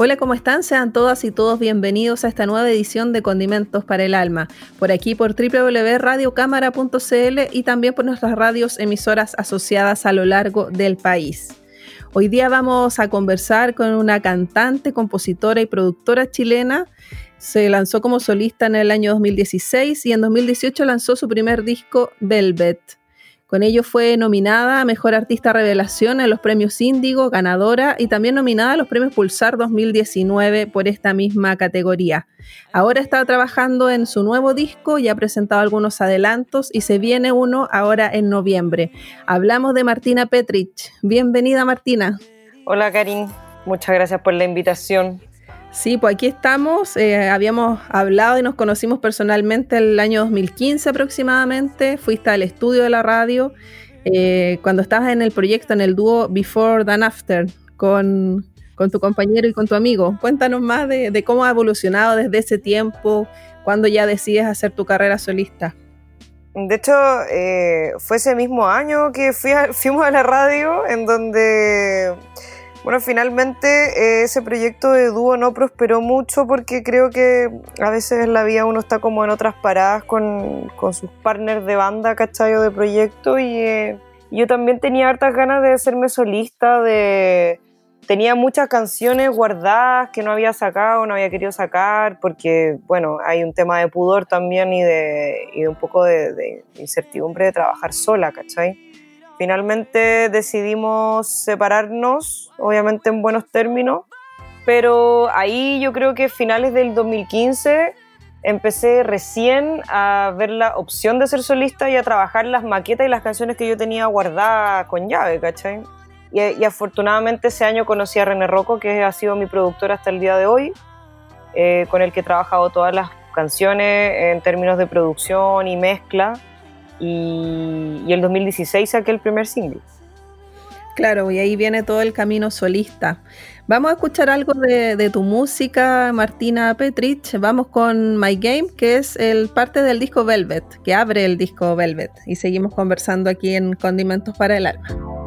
Hola, ¿cómo están? Sean todas y todos bienvenidos a esta nueva edición de Condimentos para el Alma, por aquí por www.radiocámara.cl y también por nuestras radios emisoras asociadas a lo largo del país. Hoy día vamos a conversar con una cantante, compositora y productora chilena. Se lanzó como solista en el año 2016 y en 2018 lanzó su primer disco Velvet. Con ello fue nominada a Mejor Artista Revelación en los premios Índigo, ganadora, y también nominada a los premios Pulsar 2019 por esta misma categoría. Ahora está trabajando en su nuevo disco, y ha presentado algunos adelantos y se viene uno ahora en noviembre. Hablamos de Martina Petrich. Bienvenida Martina. Hola Karin, muchas gracias por la invitación. Sí, pues aquí estamos. Eh, habíamos hablado y nos conocimos personalmente el año 2015 aproximadamente. Fuiste al estudio de la radio eh, cuando estabas en el proyecto, en el dúo Before Than After, con, tu compañero y con tu amigo. Cuéntanos más de, cómo ha evolucionado desde ese tiempo, cuando ya decides hacer tu carrera solista. De hecho, eh, fue ese mismo año que fuimos a la radio, en donde bueno, finalmente eh, ese proyecto de dúo no prosperó mucho porque creo que a veces en la vida uno está como en otras paradas con, sus partners de banda, ¿cachai? de proyecto y eh, yo también tenía hartas ganas de hacerme solista, de... Tenía muchas canciones guardadas que no había sacado, no había querido sacar, porque, bueno, hay un tema de pudor también y de, y de un poco de, de incertidumbre de trabajar sola, ¿cachai? Finalmente decidimos separarnos, obviamente en buenos términos, pero ahí yo creo que finales del 2015 empecé recién a ver la opción de ser solista y a trabajar las maquetas y las canciones que yo tenía guardadas con llave, ¿cachai? Y, afortunadamente ese año conocí a René Rocco, que ha sido mi productor hasta el día de hoy, eh, con el que he trabajado todas las canciones en términos de producción y mezcla y, el 2016 saqué el primer single. Claro, y ahí viene todo el camino solista. Vamos a escuchar algo de, tu música, Martina Petrich. Vamos con My Game, que es el parte del disco Velvet, que abre el disco Velvet. Y seguimos conversando aquí en Condimentos para el Alma.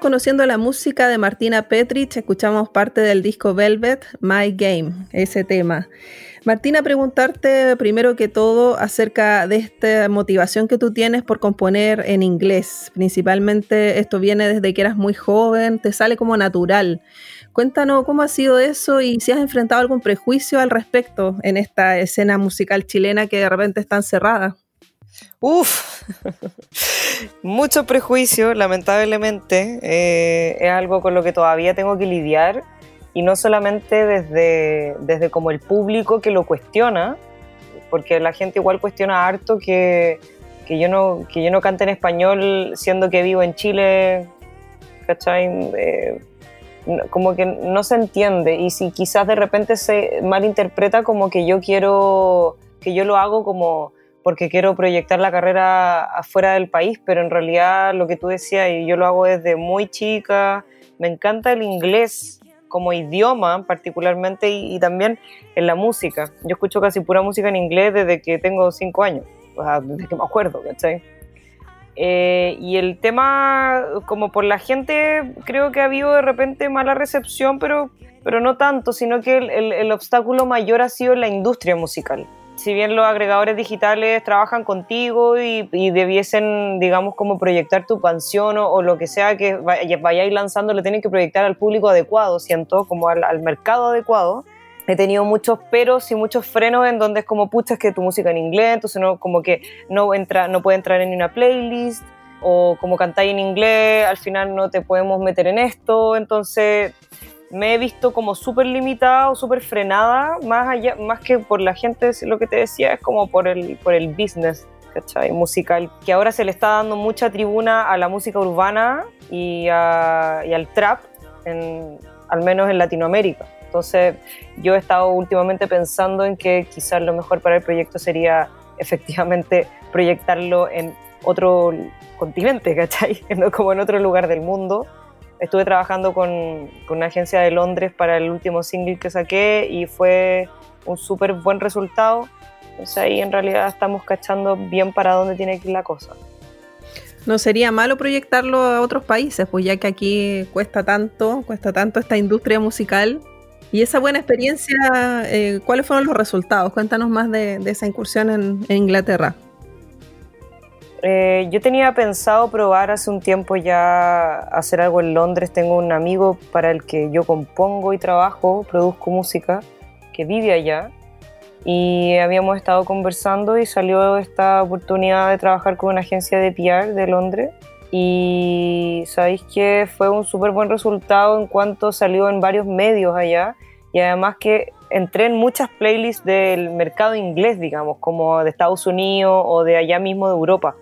Conociendo la música de Martina Petrich, escuchamos parte del disco Velvet, My Game, ese tema. Martina, preguntarte primero que todo acerca de esta motivación que tú tienes por componer en inglés. Principalmente esto viene desde que eras muy joven, te sale como natural. Cuéntanos cómo ha sido eso y si has enfrentado algún prejuicio al respecto en esta escena musical chilena que de repente está encerrada. Uf, mucho prejuicio, lamentablemente. Eh, es algo con lo que todavía tengo que lidiar y no solamente desde, desde como el público que lo cuestiona, porque la gente igual cuestiona harto que, que, yo, no, que yo no cante en español siendo que vivo en Chile, ¿cachai? Eh, como que no se entiende y si quizás de repente se malinterpreta como que yo quiero, que yo lo hago como porque quiero proyectar la carrera afuera del país, pero en realidad lo que tú decías, y yo lo hago desde muy chica, me encanta el inglés como idioma particularmente y, también en la música. Yo escucho casi pura música en inglés desde que tengo cinco años, o sea, desde que me acuerdo, ¿cachai? Eh, y el tema, como por la gente, creo que ha habido de repente mala recepción, pero, pero no tanto, sino que el, el obstáculo mayor ha sido la industria musical si bien los agregadores digitales trabajan contigo y, debiesen, digamos, como proyectar tu canción o, lo que sea que vayáis lanzando, le tienen que proyectar al público adecuado, siento, como al, mercado adecuado. He tenido muchos peros y muchos frenos en donde es como, pucha, es que tu música en inglés, entonces no, como que no, entra, no puede entrar en una playlist, o como cantáis en inglés, al final no te podemos meter en esto, entonces me he visto como súper limitada o súper frenada, más, allá, más que por la gente, lo que te decía, es como por el, por el business, ¿cachai? Musical, que ahora se le está dando mucha tribuna a la música urbana y, al trap, al menos en Latinoamérica. Entonces yo he estado últimamente pensando en que quizás lo mejor para el proyecto sería efectivamente proyectarlo en otro continente, ¿cachai? Como en otro lugar del mundo estuve trabajando con, una agencia de Londres para el último single que saqué y fue un súper buen resultado. Entonces ahí en realidad estamos cachando bien para dónde tiene que ir la cosa. No sería malo proyectarlo a otros países, pues ya que aquí cuesta tanto, cuesta tanto esta industria musical. Y esa buena experiencia, eh, ¿cuáles fueron los resultados? Cuéntanos más de, esa incursión en, Inglaterra. Eh, yo tenía pensado probar hace un tiempo ya hacer algo en Londres. Tengo un amigo para el que yo compongo y trabajo, produzco música, que vive allá. Y habíamos estado conversando y salió esta oportunidad de trabajar con una agencia de PR de Londres. Y sabéis que fue un súper buen resultado en cuanto salió en varios medios allá. Y además que entré en muchas playlists del mercado inglés, digamos, como de Estados Unidos o de allá mismo de Europa.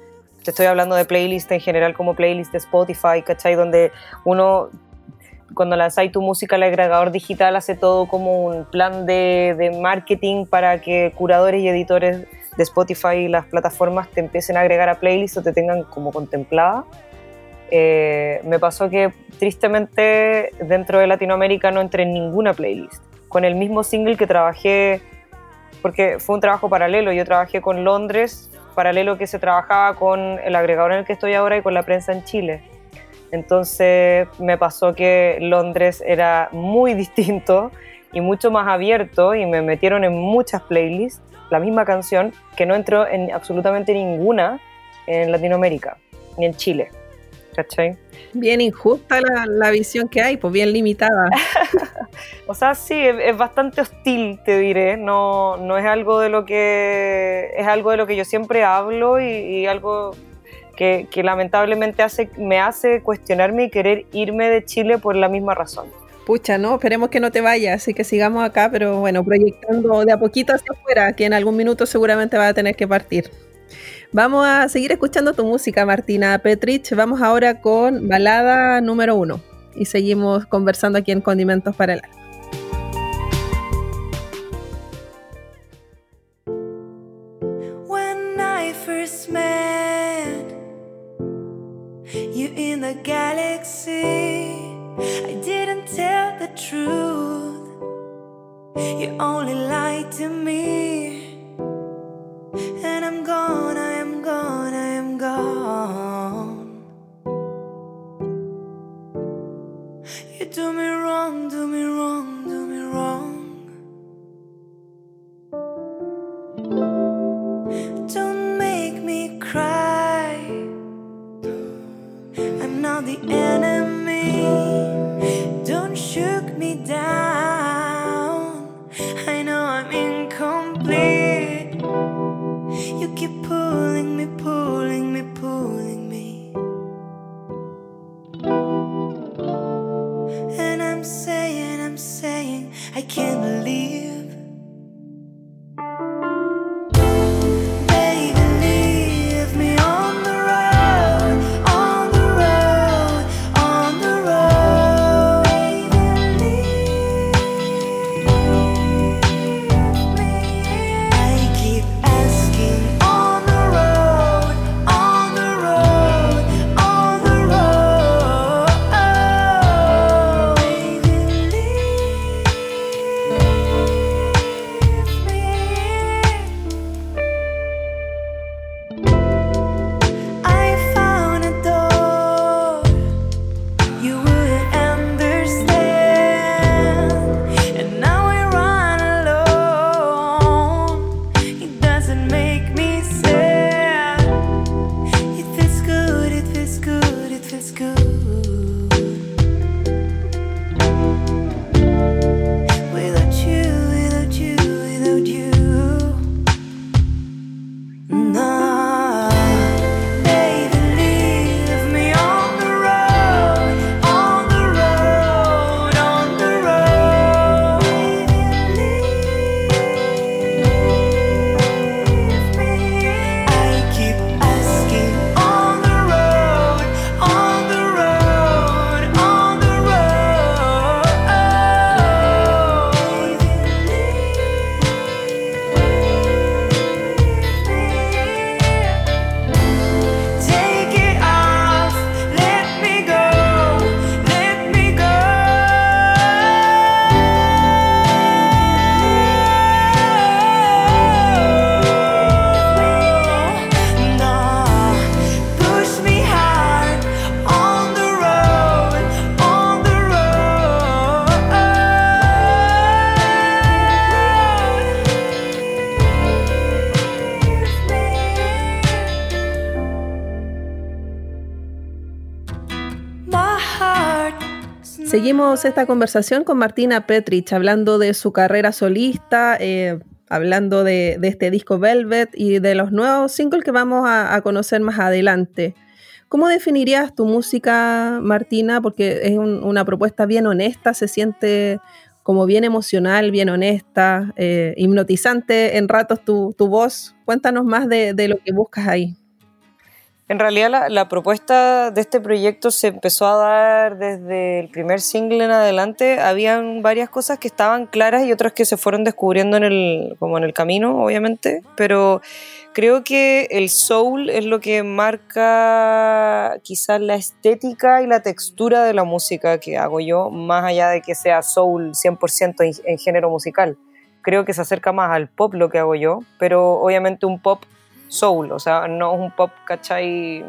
Te estoy hablando de playlists en general como playlists de Spotify, ¿cachai? Donde uno, cuando lanzáis tu música al agregador digital, hace todo como un plan de, de marketing para que curadores y editores de Spotify y las plataformas te empiecen a agregar a playlists o te tengan como contemplada. Eh, me pasó que tristemente dentro de Latinoamérica no entré en ninguna playlist con el mismo single que trabajé, porque fue un trabajo paralelo, yo trabajé con Londres, paralelo que se trabajaba con el agregador en el que estoy ahora y con la prensa en Chile. Entonces me pasó que Londres era muy distinto y mucho más abierto y me metieron en muchas playlists la misma canción que no entró en absolutamente ninguna en Latinoamérica ni en Chile. ¿Cachai? Bien injusta la, visión que hay, pues bien limitada. o sea, sí, es, bastante hostil, te diré. No, no es algo de lo que es algo de lo que yo siempre hablo y, algo que, lamentablemente hace, me hace cuestionarme y querer irme de Chile por la misma razón. Pucha, no, esperemos que no te vayas, así que sigamos acá, pero bueno, proyectando de a poquito hacia afuera, que en algún minuto seguramente va a tener que partir. Vamos a seguir escuchando tu música, Martina Petrich. Vamos ahora con balada número uno y seguimos conversando aquí en Condimentos para el Alma. In the galaxy, I didn't tell the truth. You only lied to me. And I'm gone, I am gone, I am gone. You do me wrong, do me wrong, do me wrong. Don't make me cry. I'm not the enemy. Esta conversación con Martina Petrich, hablando de su carrera solista, eh, hablando de, este disco Velvet y de los nuevos singles que vamos a, conocer más adelante. ¿Cómo definirías tu música, Martina? Porque es una propuesta bien honesta, se siente como bien emocional, bien honesta, eh, hipnotizante en ratos tu, voz. Cuéntanos más de, lo que buscas ahí. En realidad la, propuesta de este proyecto se empezó a dar desde el primer single en adelante. Habían varias cosas que estaban claras y otras que se fueron descubriendo en el, como en el camino, obviamente. Pero creo que el soul es lo que marca quizás la estética y la textura de la música que hago yo, más allá de que sea soul 100% en género musical. Creo que se acerca más al pop lo que hago yo, pero obviamente un pop soul, o sea, no es un pop, ¿cachai?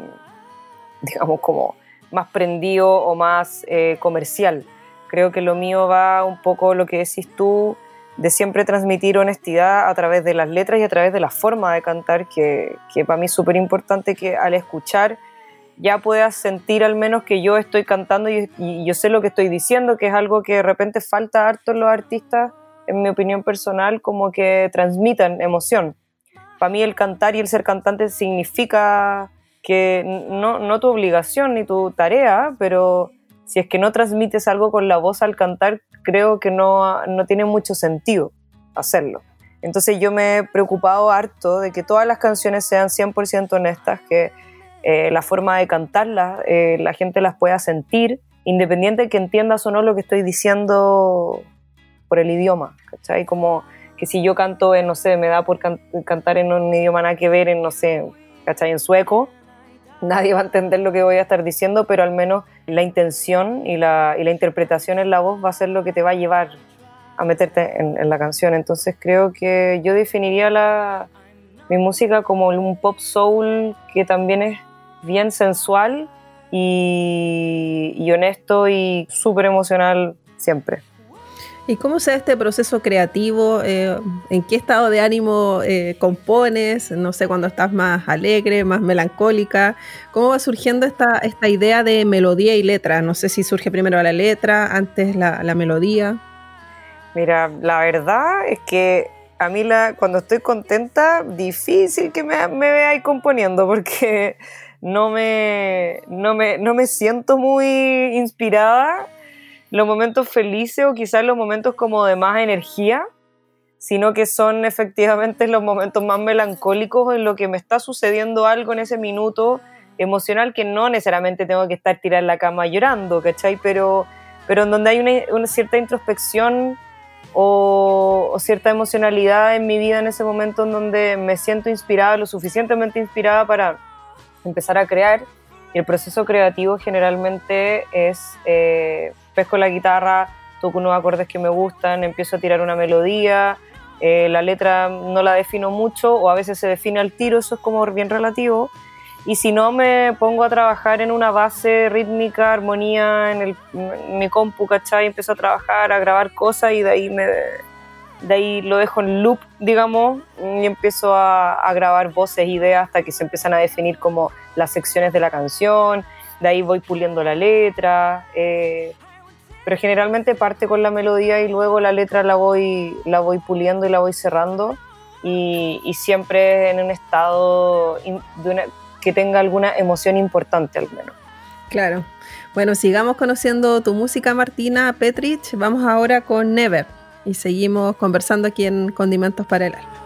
Digamos como más prendido o más eh, comercial. Creo que lo mío va un poco lo que decís tú, de siempre transmitir honestidad a través de las letras y a través de la forma de cantar, que, que para mí es súper importante que al escuchar ya puedas sentir al menos que yo estoy cantando y, y, yo sé lo que estoy diciendo, que es algo que de repente falta harto en los artistas, en mi opinión personal, como que transmitan emoción para mí el cantar y el ser cantante significa que no, no tu obligación ni tu tarea, pero si es que no transmites algo con la voz al cantar, creo que no, no tiene mucho sentido hacerlo. Entonces yo me he preocupado harto de que todas las canciones sean 100% honestas, que eh, la forma de cantarlas eh, la gente las pueda sentir, independiente de que entiendas o no lo que estoy diciendo por el idioma, ¿cachai? Como que si yo canto en, no sé, me da por cantar en un idioma nada que ver, en, no sé, ¿cachai? En sueco, nadie va a entender lo que voy a estar diciendo, pero al menos la intención y la, y la interpretación en la voz va a ser lo que te va a llevar a meterte en, la canción. Entonces creo que yo definiría la, mi música como un pop soul que también es bien sensual y, y honesto y súper emocional siempre. ¿Y cómo se da este proceso creativo? Eh, ¿En qué estado de ánimo eh, compones? No sé, cuando estás más alegre, más melancólica. ¿Cómo va surgiendo esta, esta idea de melodía y letra? No sé si surge primero la letra, antes la, la melodía. Mira, la verdad es que a mí la, cuando estoy contenta, difícil que me, me ahí componiendo porque no me, no me, no me siento muy inspirada los momentos felices o quizás los momentos como de más energía, sino que son efectivamente los momentos más melancólicos en lo que me está sucediendo algo en ese minuto emocional que no necesariamente tengo que estar tirada en la cama llorando, ¿cachai? Pero, pero en donde hay una, cierta introspección o, o, cierta emocionalidad en mi vida en ese momento en donde me siento inspirada, lo suficientemente inspirada para empezar a crear. Y el proceso creativo generalmente es eh, pesco la guitarra, toco unos acordes que me gustan, empiezo a tirar una melodía, eh, la letra no la defino mucho o a veces se define al tiro, eso es como bien relativo. Y si no, me pongo a trabajar en una base rítmica, armonía en, el, mi compu, ¿cachai? Empiezo a trabajar, a grabar cosas y de ahí, me, de ahí lo dejo en loop, digamos, y empiezo a, a grabar voces, ideas, hasta que se empiezan a definir como las secciones de la canción. De ahí voy puliendo la letra. Eh, pero generalmente parte con la melodía y luego la letra la voy, la voy puliendo y la voy cerrando y, siempre en un estado que tenga alguna emoción importante al menos. Claro. Bueno, sigamos conociendo tu música, Martina Petrich. Vamos ahora con Never y seguimos conversando aquí en Condimentos para el Alma.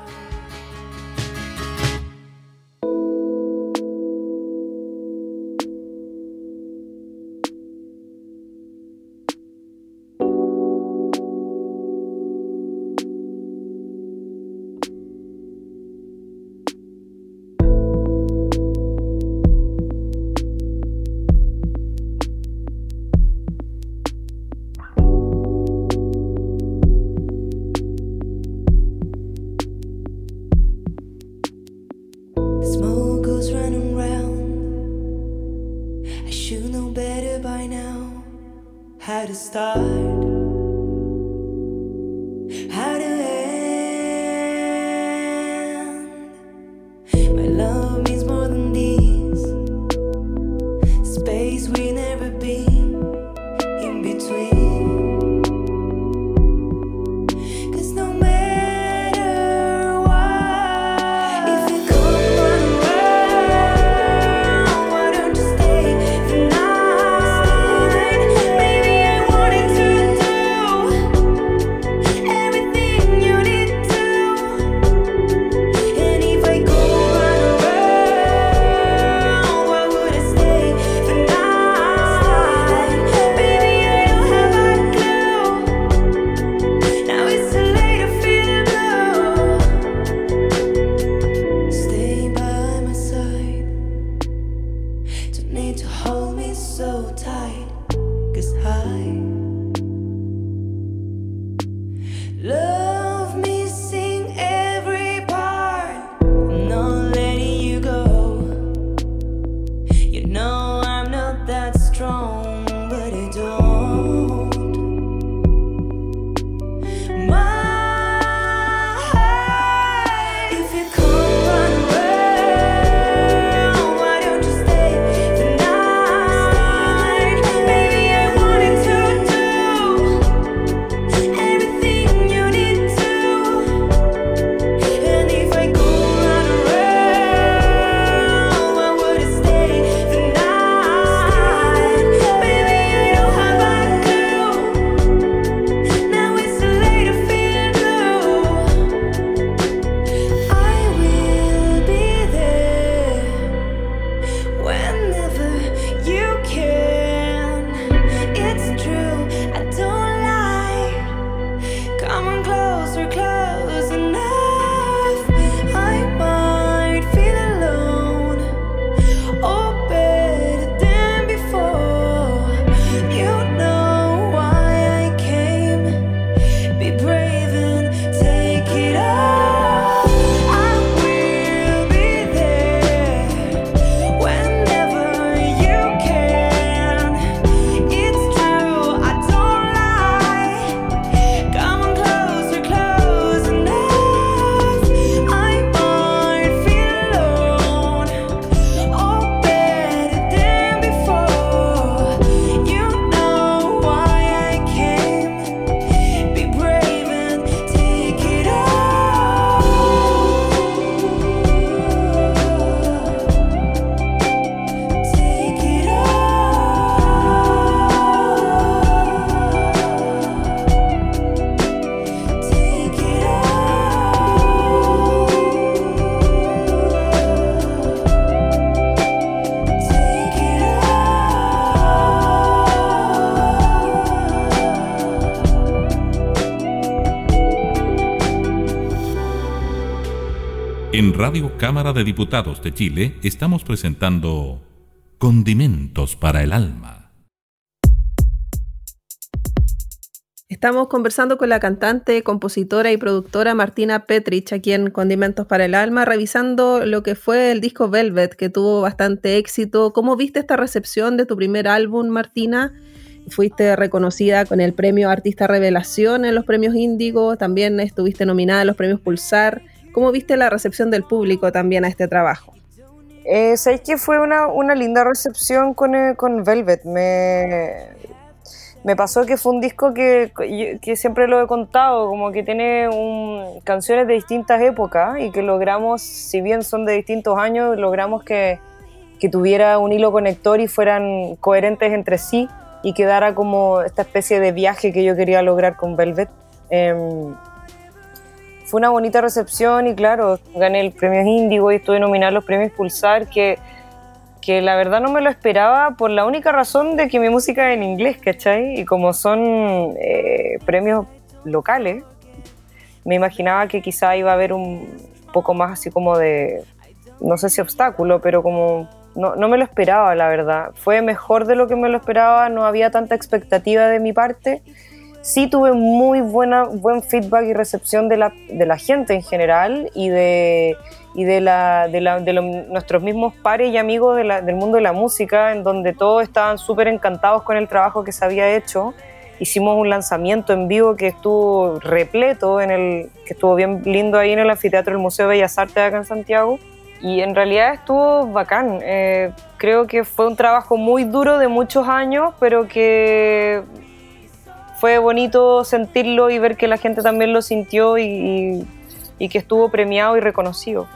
Radio Cámara de Diputados de Chile estamos presentando Condimentos para el Alma. Estamos conversando con la cantante, compositora y productora Martina Petrich aquí en Condimentos para el Alma, revisando lo que fue el disco Velvet, que tuvo bastante éxito. ¿Cómo viste esta recepción de tu primer álbum, Martina? Fuiste reconocida con el premio Artista Revelación en los premios Índigo, también estuviste nominada en los premios Pulsar. ¿Cómo viste la recepción del público también a este trabajo? Eh, Sabéis que fue una, una, linda recepción con, eh, con Velvet. Me, me, pasó que fue un disco que, que, siempre lo he contado, como que tiene un, canciones de distintas épocas y que logramos, si bien son de distintos años, logramos que, que tuviera un hilo conector y fueran coherentes entre sí y quedara como esta especie de viaje que yo quería lograr con Velvet. Eh, fue una bonita recepción y claro, gané el premio Índigo y estuve nominada a los premios Pulsar, que, que la verdad no me lo esperaba por la única razón de que mi música es en inglés, ¿cachai? Y como son eh, premios locales, me imaginaba que quizá iba a haber un poco más así como de, no sé si obstáculo, pero como no, no me lo esperaba, la verdad. Fue mejor de lo que me lo esperaba, no había tanta expectativa de mi parte sí tuve muy buena, buen feedback y recepción de la, de la gente en general y de, y de, la, de, la, de nuestros mismos pares y amigos del mundo de la música, en donde todos estaban súper encantados con el trabajo que se había hecho. Hicimos un lanzamiento en vivo que estuvo repleto, en el, que estuvo bien lindo ahí en el anfiteatro del Museo de Bellas Artes de acá en Santiago. Y en realidad estuvo bacán. Eh, creo que fue un trabajo muy duro de muchos años, pero que fue bonito sentirlo y ver que la gente también lo sintió y, que estuvo premiado y reconocido.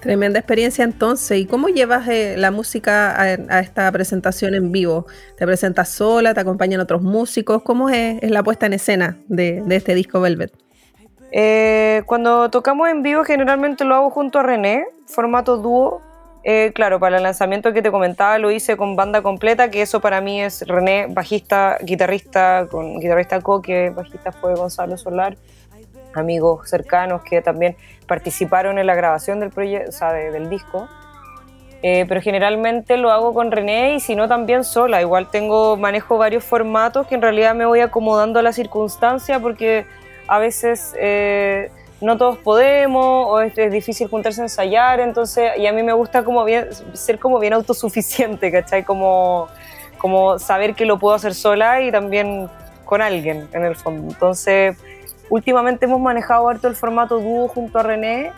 Tremenda experiencia entonces. ¿Y cómo llevas eh, la música a, esta presentación en vivo? ¿Te presentas sola? ¿Te acompañan otros músicos? ¿Cómo es, la puesta en escena de, este disco Velvet? Eh, cuando tocamos en vivo generalmente lo hago junto a René, formato dúo. Eh, claro, para el lanzamiento que te comentaba lo hice con banda completa, que eso para mí es René, bajista, guitarrista, con guitarrista Coque, bajista fue Gonzalo Solar, amigos cercanos que también participaron en la grabación del proyecto, o sea, del disco. Eh, pero generalmente lo hago con René y si no también sola. Igual tengo, manejo varios formatos que en realidad me voy acomodando a la circunstancia porque a veces eh, no todos podemos o es, difícil juntarse a ensayar, entonces, y a mí me gusta como bien, ser como bien autosuficiente, ¿cachai? Como, como saber que lo puedo hacer sola y también con alguien, en el fondo. Entonces, últimamente hemos manejado harto el formato dúo junto a René,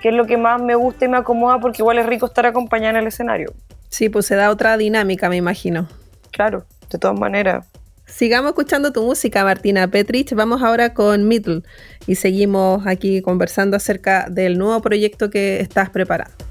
que es lo que más me gusta y me acomoda porque igual es rico estar acompañada en el escenario. Sí, pues se da otra dinámica, me imagino. Claro, de todas maneras. Sigamos escuchando tu música, Martina Petrich. Vamos ahora con Middle y seguimos aquí conversando acerca del nuevo proyecto que estás preparando.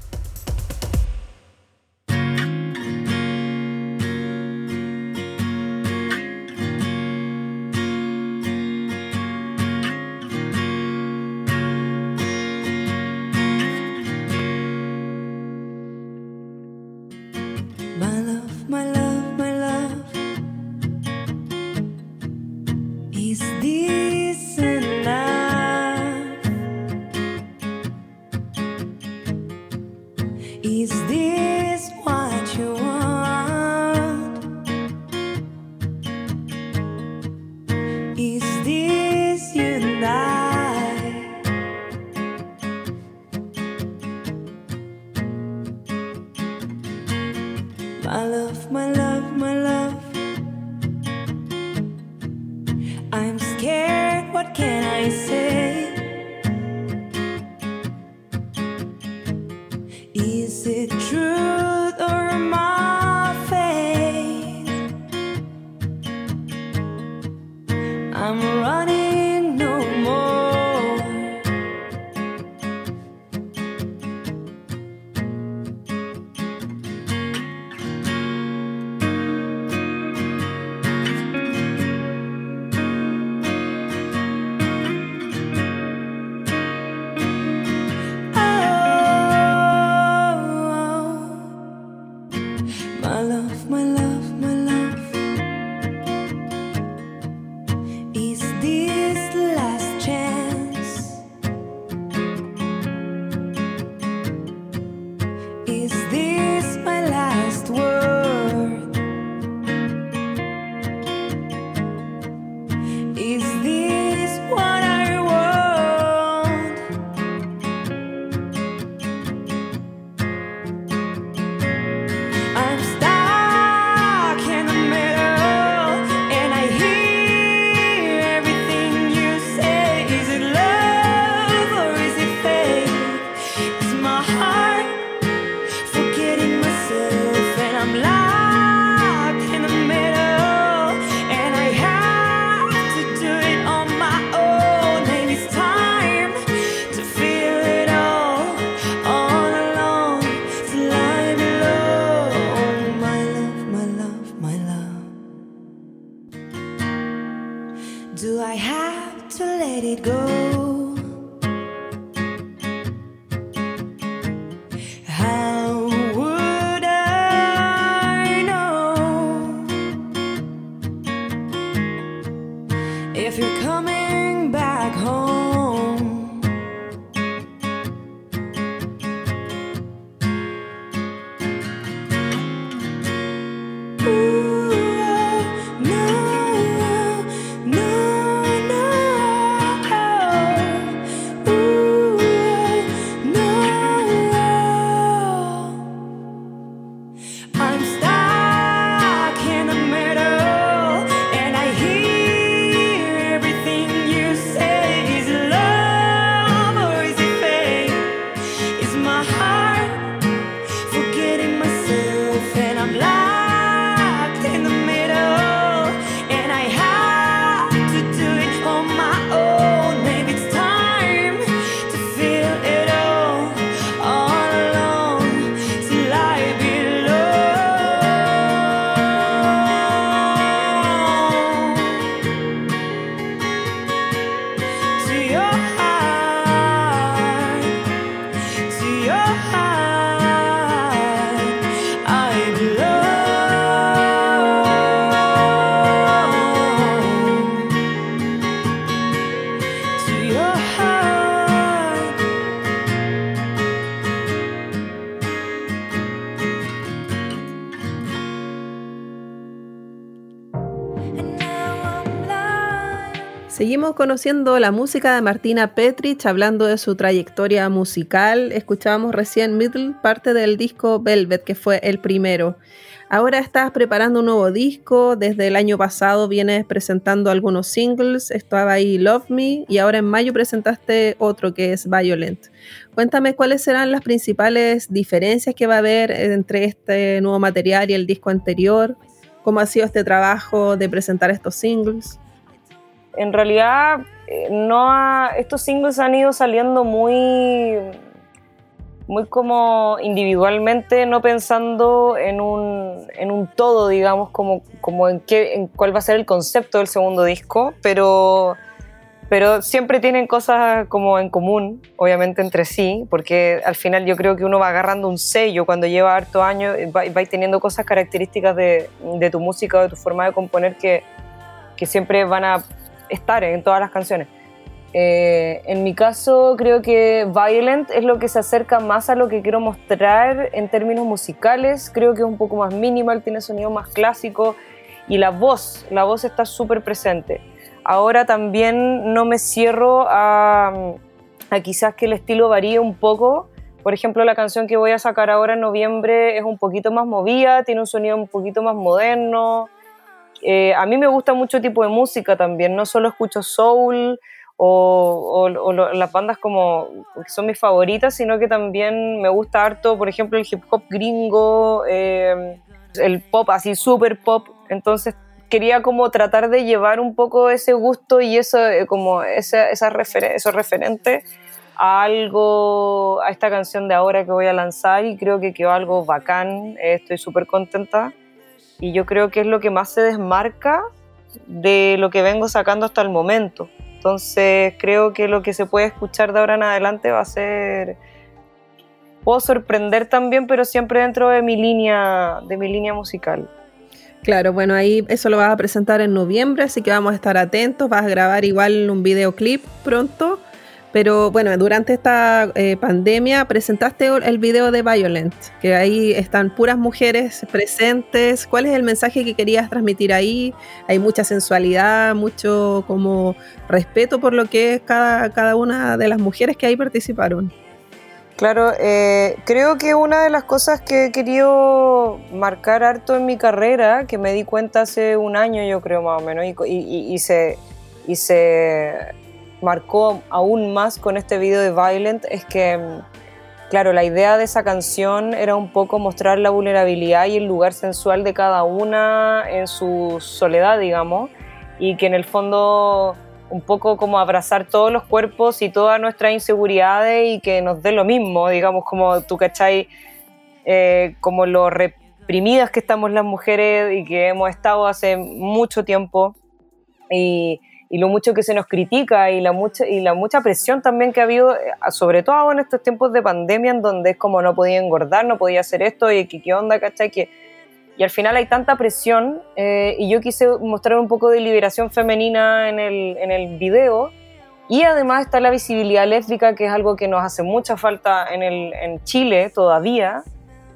My love, my love. Seguimos conociendo la música de Martina Petrich, hablando de su trayectoria musical. Escuchábamos recién Middle, parte del disco Velvet, que fue el primero. Ahora estás preparando un nuevo disco, desde el año pasado vienes presentando algunos singles, estaba ahí Love Me y ahora en mayo presentaste otro que es Violent. Cuéntame cuáles serán las principales diferencias que va a haber entre este nuevo material y el disco anterior, cómo ha sido este trabajo de presentar estos singles. En realidad, eh, no estos singles han ido saliendo muy muy como individualmente, no pensando en un, en un todo, digamos, como, como en, qué, en cuál va a ser el concepto del segundo disco, pero, pero siempre tienen cosas como en común, obviamente entre sí, porque al final yo creo que uno va agarrando un sello cuando lleva harto años, va, va teniendo cosas características de, de, tu música de tu forma de componer que, que siempre van a estar en todas las canciones. Eh, en mi caso, creo que Violent es lo que se acerca más a lo que quiero mostrar en términos musicales. Creo que es un poco más minimal, tiene sonido más clásico y la voz, la voz está súper presente. Ahora también no me cierro a, a quizás que el estilo varíe un poco. Por ejemplo, la canción que voy a sacar ahora en noviembre es un poquito más movida, tiene un sonido un poquito más moderno. Eh, a mí me gusta mucho tipo de música también, no solo escucho soul, o, las bandas como que son mis favoritas, sino que también me gusta harto, por ejemplo, el hip hop gringo, eh, el pop así super pop, entonces quería como tratar de llevar un poco ese gusto y eso eh, como esa, esa esos referentes a algo, a esta canción de ahora que voy a lanzar y creo que quedó algo bacán, estoy súper contenta y yo creo que es lo que más se desmarca de lo que vengo sacando hasta el momento. Entonces creo que lo que se puede escuchar de ahora en adelante va a ser puedo sorprender también, pero siempre dentro de mi línea, de mi línea musical. Claro, bueno, ahí eso lo vas a presentar en noviembre, así que vamos a estar atentos. Vas a grabar igual un videoclip pronto. Pero bueno, durante esta eh, pandemia presentaste el video de Violent, que ahí están puras mujeres presentes. ¿Cuál es el mensaje que querías transmitir ahí? Hay mucha sensualidad, mucho como respeto por lo que es cada, cada una de las mujeres que ahí participaron. Claro, eh, creo que una de las cosas que he querido marcar harto en mi carrera, que me di cuenta hace un año yo creo más o menos, y, y, y se, y se marcó aún más con este video de Violent es que, claro, la idea de esa canción era un poco mostrar la vulnerabilidad y el lugar sensual de cada una en su soledad, digamos, y que en el fondo un poco como abrazar todos los cuerpos y todas nuestras inseguridades y que nos dé lo mismo, digamos, como tú, ¿cachai? Eh, como lo reprimidas que estamos las mujeres y que hemos estado hace mucho tiempo. Y, y lo mucho que se nos critica y la mucha, y la mucha presión también que ha habido, eh, sobre todo en estos tiempos de pandemia, en donde es como no podía engordar, no podía hacer esto, y qué onda, ¿cachai? Que, y al final hay tanta presión, eh, y yo quise mostrar un poco de liberación femenina en el, en el video, y además está la visibilidad lésbica, que es algo que nos hace mucha falta en, el, en Chile todavía,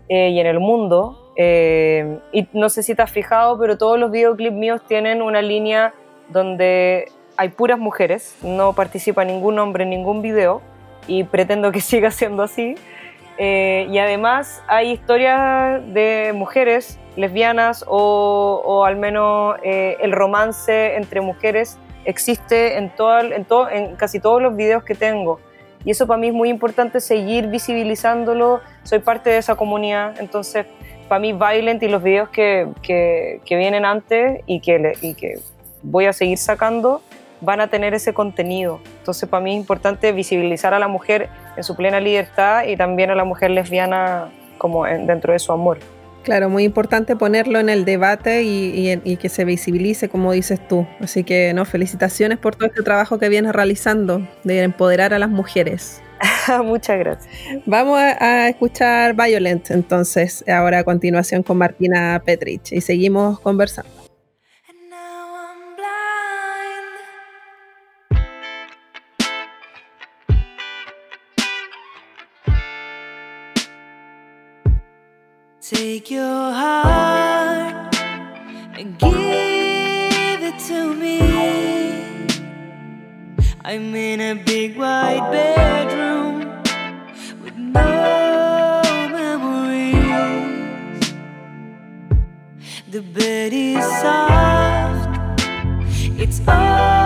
eh, y en el mundo. y no sé si te has fijado, pero todos los videoclips míos tienen una línea donde hay puras mujeres, no participa ningún hombre en ningún video y pretendo que siga siendo así. Eh, y además hay historias de mujeres lesbianas o, al menos eh, el romance entre mujeres existe en, todo, en, todo, en casi todos los videos que tengo. Y eso para mí es muy importante seguir visibilizándolo. Soy parte de esa comunidad, entonces para mí Violent y los videos que, que, que vienen antes y que, y que voy a seguir sacando van a tener ese contenido. Entonces para mí es importante visibilizar a la mujer en su plena libertad y también a la mujer lesbiana como dentro de su amor. Claro, muy importante ponerlo en el debate y, que se visibilice, como dices tú. Así que, no, felicitaciones por todo este trabajo que vienes realizando de empoderar a las mujeres. Muchas gracias. Vamos a, escuchar Violent entonces, ahora a continuación con Martina Petrich y seguimos conversando. Take your heart and give it to me. I'm in a big white bedroom with no memories. The bed is soft, it's all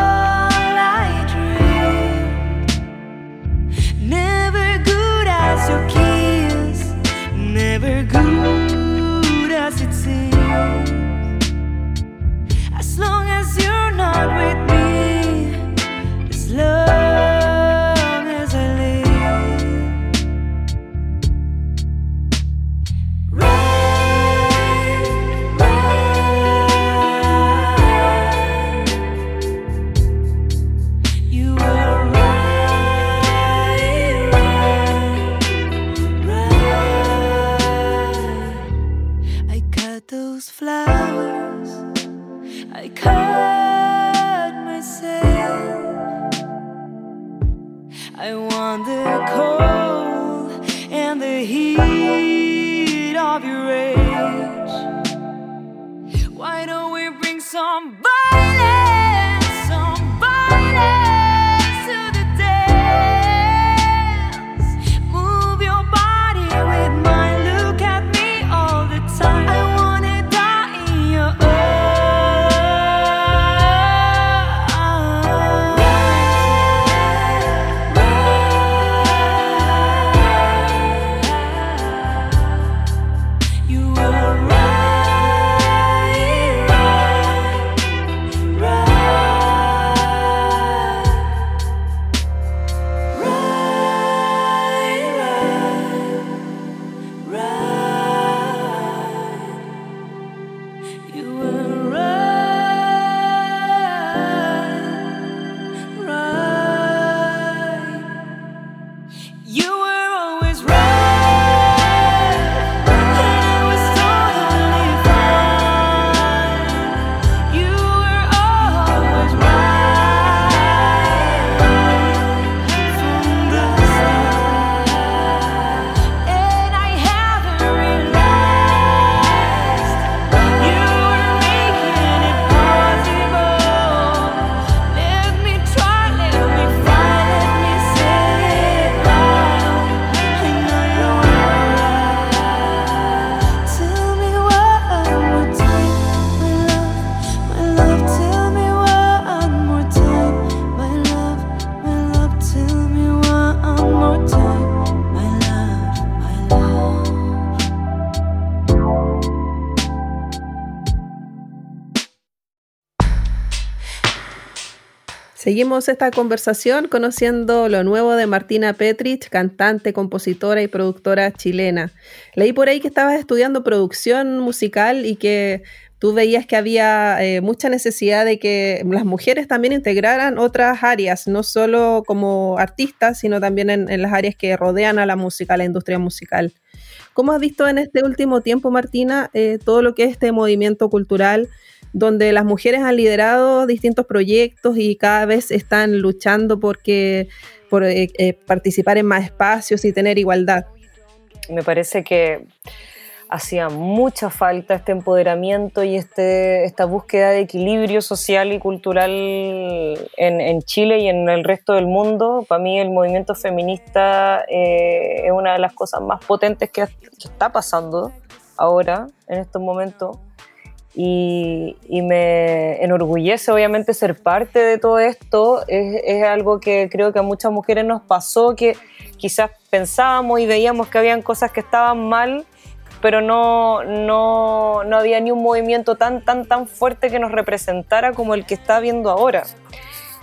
Seguimos esta conversación conociendo lo nuevo de Martina Petrich, cantante, compositora y productora chilena. Leí por ahí que estabas estudiando producción musical y que tú veías que había eh, mucha necesidad de que las mujeres también integraran otras áreas, no solo como artistas, sino también en, las áreas que rodean a la música, a la industria musical. ¿Cómo has visto en este último tiempo, Martina, eh, todo lo que es este movimiento cultural? Donde las mujeres han liderado distintos proyectos y cada vez están luchando porque, por eh, eh, participar en más espacios y tener igualdad. Me parece que hacía mucha falta este empoderamiento y este, esta búsqueda de equilibrio social y cultural en, en Chile y en el resto del mundo. Para mí el movimiento feminista eh, es una de las cosas más potentes que, que está pasando ahora, en estos momentos y, y, me enorgullece obviamente ser parte de todo esto. Es, es, algo que creo que a muchas mujeres nos pasó, que quizás pensábamos y veíamos que habían cosas que estaban mal, pero no, no, no había ni un movimiento tan, tan, tan fuerte que nos representara como el que está viendo ahora.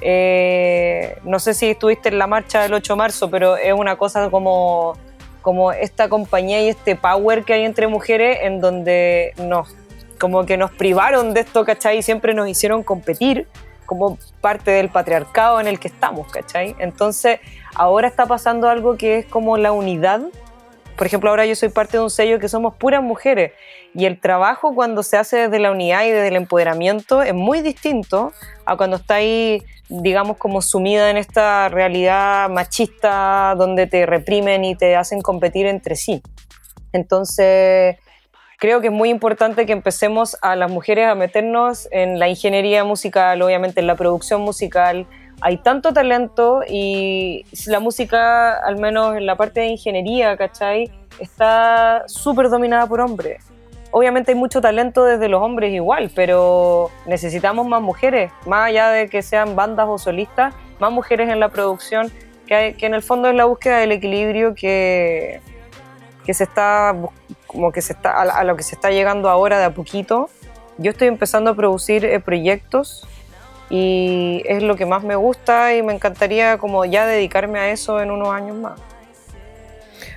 Eh, no sé si estuviste en la marcha del 8 de marzo, pero es una cosa como, como esta compañía y este power que hay entre mujeres en donde nos como que nos privaron de esto, ¿cachai? Y siempre nos hicieron competir como parte del patriarcado en el que estamos, ¿cachai? Entonces, ahora está pasando algo que es como la unidad. Por ejemplo, ahora yo soy parte de un sello que somos puras mujeres y el trabajo cuando se hace desde la unidad y desde el empoderamiento es muy distinto a cuando está ahí, digamos, como sumida en esta realidad machista donde te reprimen y te hacen competir entre sí. Entonces, creo que es muy importante que empecemos a las mujeres a meternos en la ingeniería musical, obviamente en la producción musical, hay tanto talento y la música, al menos en la parte de ingeniería, ¿cachai? Está súper dominada por hombres. Obviamente hay mucho talento desde los hombres igual, pero necesitamos más mujeres, más allá de que sean bandas o solistas, más mujeres en la producción, que, hay- que en el fondo es la búsqueda del equilibrio que, que se está, como que se está, a, a lo que se está llegando ahora de a poquito. Yo estoy empezando a producir eh, proyectos y es lo que más me gusta y me encantaría como ya dedicarme a eso en unos años más.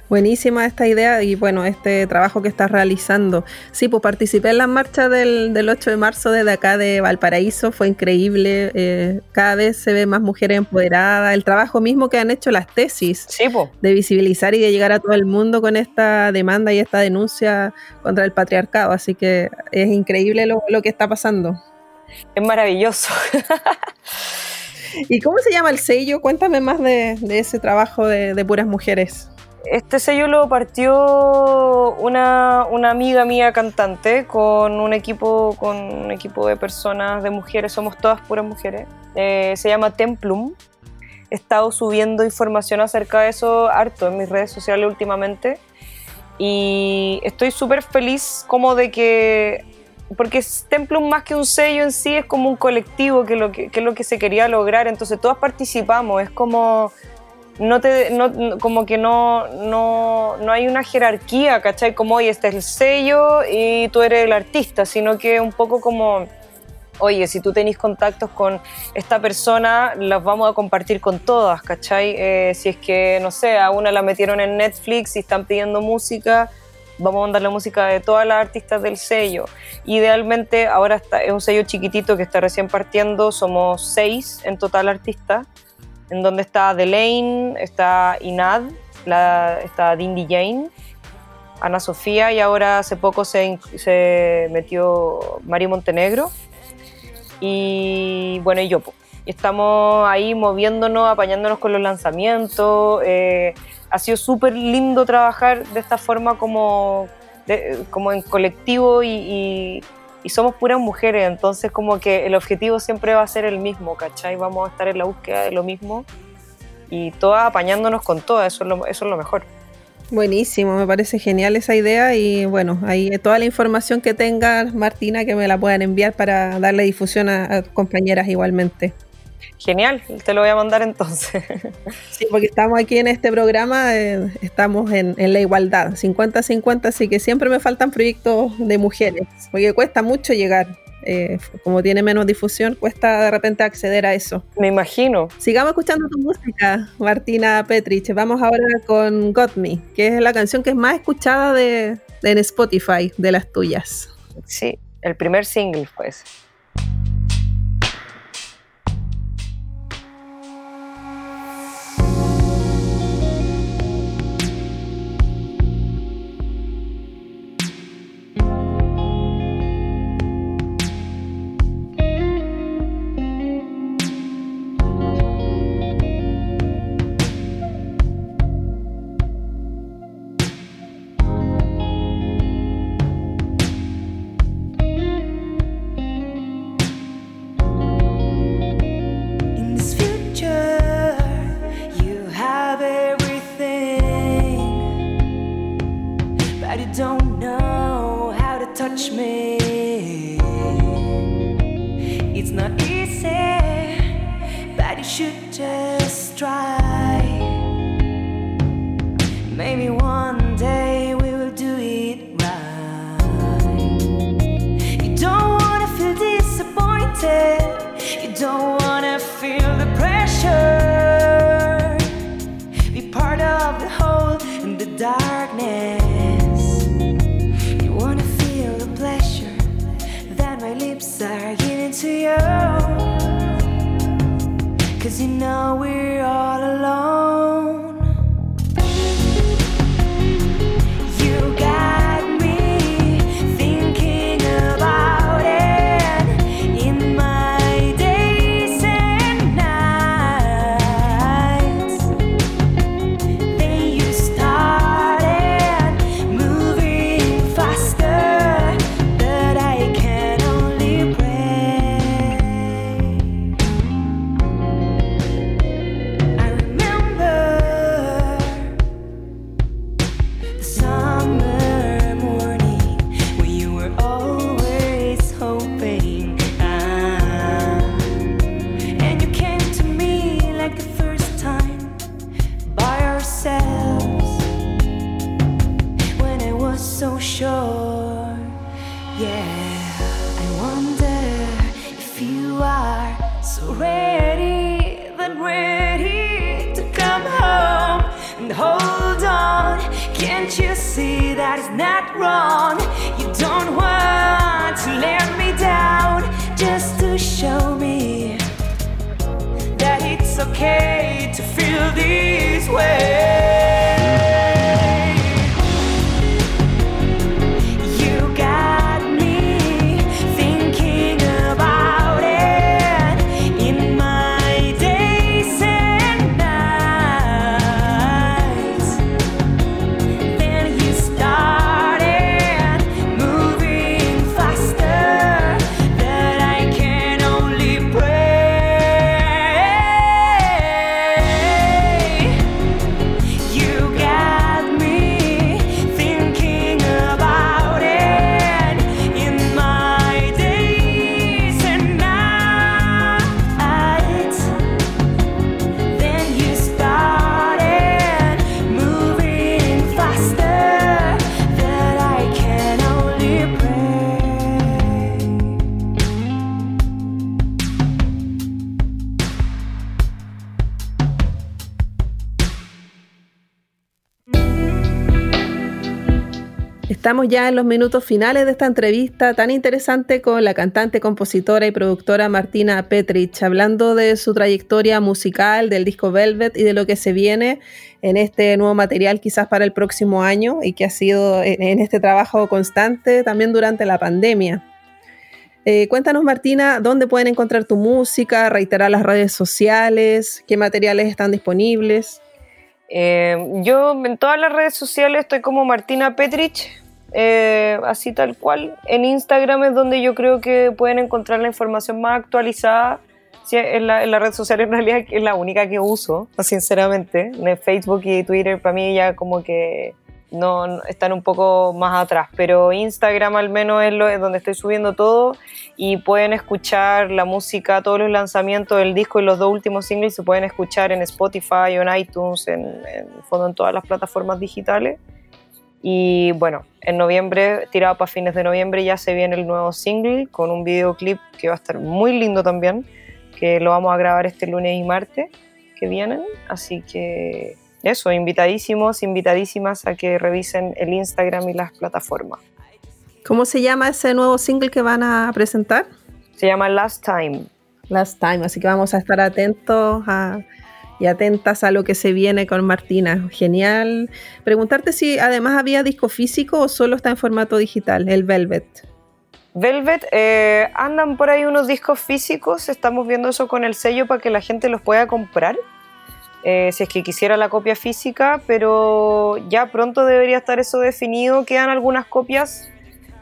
Buenísima esta idea y bueno, este trabajo que estás realizando. Sí, pues participé en la marcha del, del 8 de marzo desde acá de Valparaíso, fue increíble, eh, cada vez se ve más mujeres empoderadas, el trabajo mismo que han hecho las tesis Sí, pues. de visibilizar y de llegar a todo el mundo con esta demanda y esta denuncia contra el patriarcado, así que es increíble lo, lo que está pasando. Es maravilloso. ¿Y cómo se llama el sello? Cuéntame más de, de ese trabajo de, de puras mujeres. Este sello lo partió una, una amiga mía cantante con un equipo con un equipo de personas, de mujeres, somos todas puras mujeres. Eh, se llama Templum. He estado subiendo información acerca de eso harto en mis redes sociales últimamente y estoy súper feliz como de que porque Templum más que un sello en sí es como un colectivo que, lo que, que es lo que se quería lograr, entonces todas participamos, es como no te, no, como que no, no, no hay una jerarquía, ¿cachai? Como, oye, este es el sello y tú eres el artista, sino que un poco como, oye, si tú tenés contactos con esta persona, las vamos a compartir con todas, ¿cachai? Eh, si es que, no sé, a una la metieron en Netflix y están pidiendo música, vamos a mandar la música de todas las artistas del sello. Idealmente, ahora está, es un sello chiquitito que está recién partiendo, somos seis en total artistas en donde está Delaine, está Inad, está Dindy Jane, Ana Sofía y ahora hace poco se, metió Mario Montenegro y bueno, y yo. Estamos ahí moviéndonos, apañándonos con los lanzamientos. eh, ha sido súper lindo trabajar de esta forma como, como en colectivo y- y somos puras mujeres, entonces como que el objetivo siempre va a ser el mismo, ¿cachai? Vamos a estar en la búsqueda de lo mismo y todas apañándonos con todas, eso es lo, eso es lo mejor. Buenísimo, me parece genial esa idea y bueno, ahí toda la información que tengas, Martina, que me la puedan enviar para darle difusión a, a compañeras igualmente. Genial, te lo voy a mandar entonces. Sí, porque estamos aquí en este programa, eh, estamos en, en la igualdad, 50-50, así que siempre me faltan proyectos de mujeres, porque cuesta mucho llegar, eh, como tiene menos difusión, cuesta de repente acceder a eso. Me imagino. Sigamos escuchando tu música, Martina Petrich. Vamos ahora con Got Me, que es la canción que es más escuchada de, de- en Spotify, de las tuyas. Sí, el primer single pues. Estamos ya en los minutos finales de esta entrevista tan interesante con la cantante, compositora y productora Martina Petrich, hablando de su trayectoria musical, del disco Velvet y de lo que se viene en este nuevo material quizás para el próximo año y que ha sido en, este trabajo constante también durante la pandemia. Eh, cuéntanos Martina, ¿dónde pueden encontrar tu música? Reiterar las redes sociales, qué materiales están disponibles. Eh, yo en todas las redes sociales estoy como Martina Petrich, eh, así tal cual. En Instagram es donde yo creo que pueden encontrar la información más actualizada. Sí, en, la, en la red social en realidad es la única que uso, sinceramente. En Facebook y Twitter para mí ya como que no, no- están un poco más atrás, pero Instagram al menos es, lo, es donde estoy subiendo todo y pueden escuchar la música, todos los lanzamientos del disco y los dos últimos singles se pueden escuchar en Spotify en iTunes, en, en en todas las plataformas digitales. Y bueno, en noviembre, tirado para fines de noviembre, ya se viene el nuevo single con un videoclip que va a estar muy lindo también, que lo vamos a grabar este lunes y martes que vienen. Así que eso, invitadísimos, invitadísimas a que revisen el Instagram y las plataformas. ¿Cómo se llama ese nuevo single que van a presentar? Se llama Last Time. Last Time, así que vamos a estar atentos a- y atentas a lo que se viene con Martina. Genial. Preguntarte si además había disco físico o solo está en formato digital, el Velvet. Velvet, eh, andan por ahí unos discos físicos, estamos viendo eso con el sello para que la gente los pueda comprar, eh, si es que quisiera la copia física, pero ya pronto debería estar eso definido, quedan algunas copias,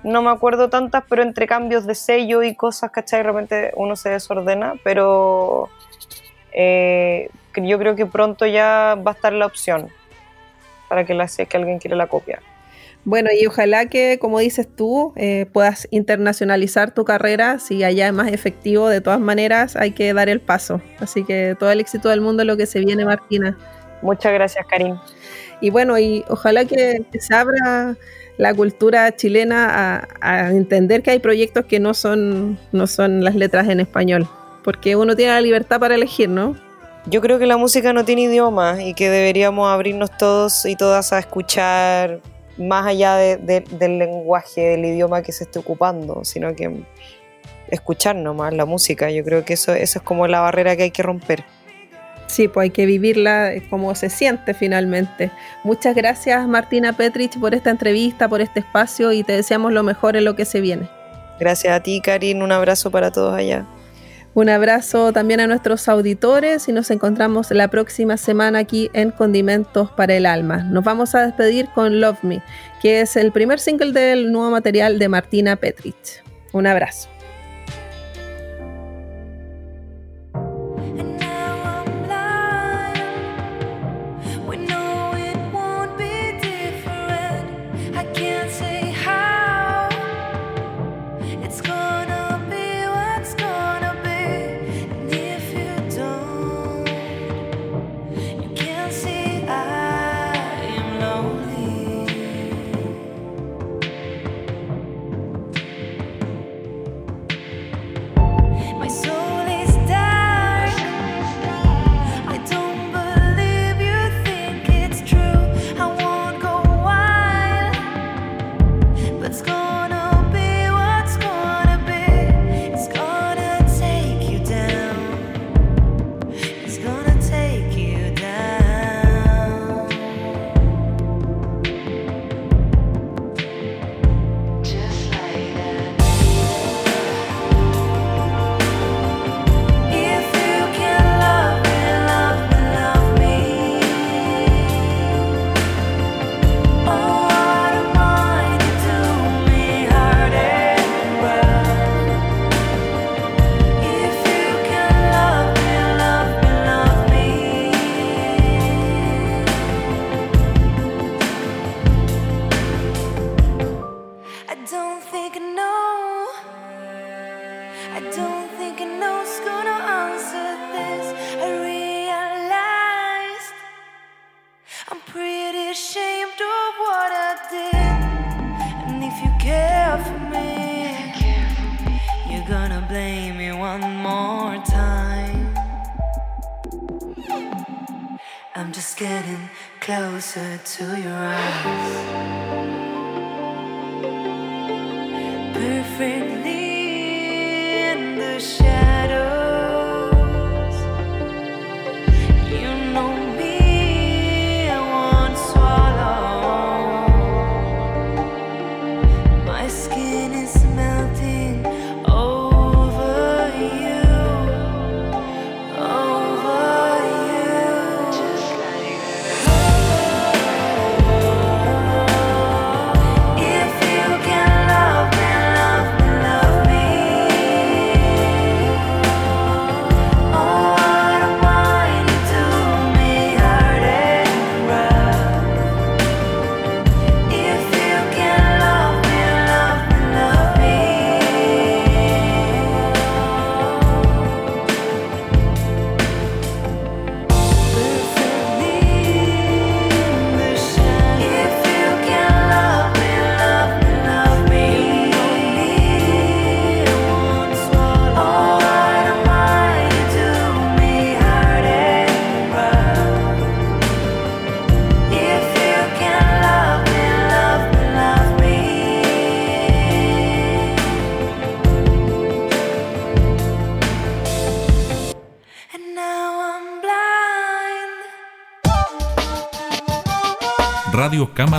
no me acuerdo tantas, pero entre cambios de sello y cosas, ¿cachai? De repente uno se desordena, pero eh, yo creo que pronto ya va a estar la opción para que, la, si que alguien quiere la copia. Bueno, y ojalá que, como dices tú, eh, puedas internacionalizar tu carrera. Si allá es más efectivo, de todas maneras, hay que dar el paso. Así que todo el éxito del mundo es lo que se viene, Martina. Muchas gracias, Karim. Y bueno, y ojalá que, que se abra la cultura chilena a, a entender que hay proyectos que no son, no son las letras en español. Porque uno tiene la libertad para elegir, ¿no? Yo creo que la música no tiene idioma y que deberíamos abrirnos todos y todas a escuchar más allá de- de- del lenguaje, del idioma que se esté ocupando, sino que escuchar nomás la música. Yo creo que eso, eso es como la barrera que hay que romper. Sí, pues hay que vivirla como se siente finalmente. Muchas gracias Martina Petrich por esta entrevista, por este espacio y te deseamos lo mejor en lo que se viene. Gracias a ti, Karin. Un abrazo para todos allá. Un abrazo también a nuestros auditores y nos encontramos la próxima semana aquí en Condimentos para el Alma. Nos vamos a despedir con Love Me, que es el primer single del nuevo material de Martina Petrich. Un abrazo.